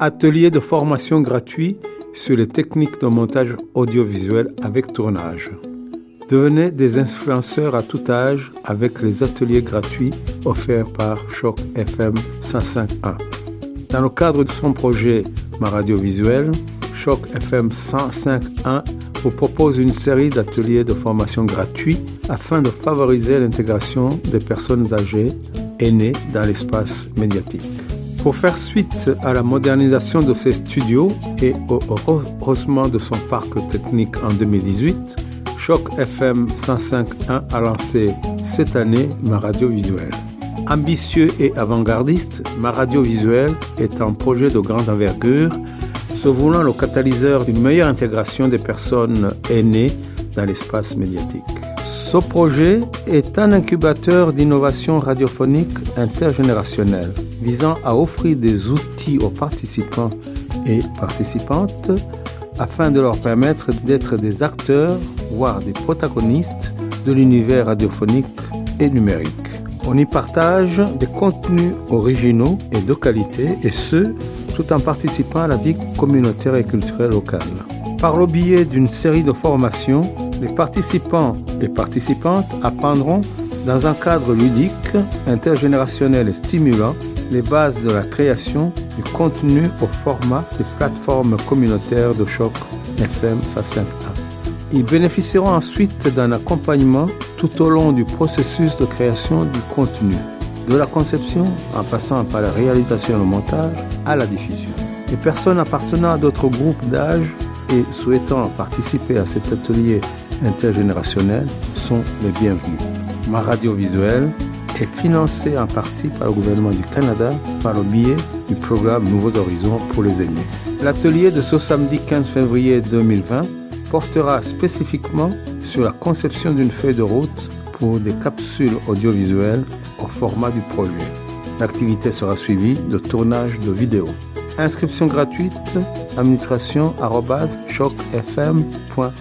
Atelier de formation gratuit sur les techniques de montage audiovisuel avec tournage. Devenez des influenceurs à tout âge avec les ateliers gratuits offerts par Choc FM 105.1. Dans le cadre de son projet Ma Radio Visuelle, Choc FM 105.1 vous propose une série d'ateliers de formation gratuits afin de favoriser l'intégration des personnes âgées aînées dans l'espace médiatique. Pour faire suite à la modernisation de ses studios et au rehaussement de son parc technique en 2018, Choc FM 105.1 a lancé cette année ma radio visuelle. Ambitieux et avant-gardiste, ma radio visuelle est un projet de grande envergure, se voulant le catalyseur d'une meilleure intégration des personnes aînées dans l'espace médiatique. Ce projet est un incubateur d'innovation radiophonique intergénérationnelle visant à offrir des outils aux participants et participantes afin de leur permettre d'être des acteurs, voire des protagonistes de l'univers radiophonique et numérique. On y partage des contenus originaux et de qualité, et ce, tout en participant à la vie communautaire et culturelle locale. Par le biais d'une série de formations, les participants et participantes apprendront dans un cadre ludique, intergénérationnel et stimulant les bases de la création du contenu au format des plateformes communautaires de choc FM 105.1. Ils bénéficieront ensuite d'un accompagnement tout au long du processus de création du contenu, de la conception en passant par la réalisation et le montage à la diffusion. Les personnes appartenant à d'autres groupes d'âge et souhaitant participer à cet atelier intergénérationnel sont les bienvenus. Ma radio visuelle est financé en partie par le gouvernement du Canada par le biais du programme Nouveaux Horizons pour les aînés. L'atelier de ce samedi 15 février 2020 portera spécifiquement sur la conception d'une feuille de route pour des capsules audiovisuelles au format du projet. L'activité sera suivie de tournage de vidéos. Inscription gratuite, administration chocfm.ca.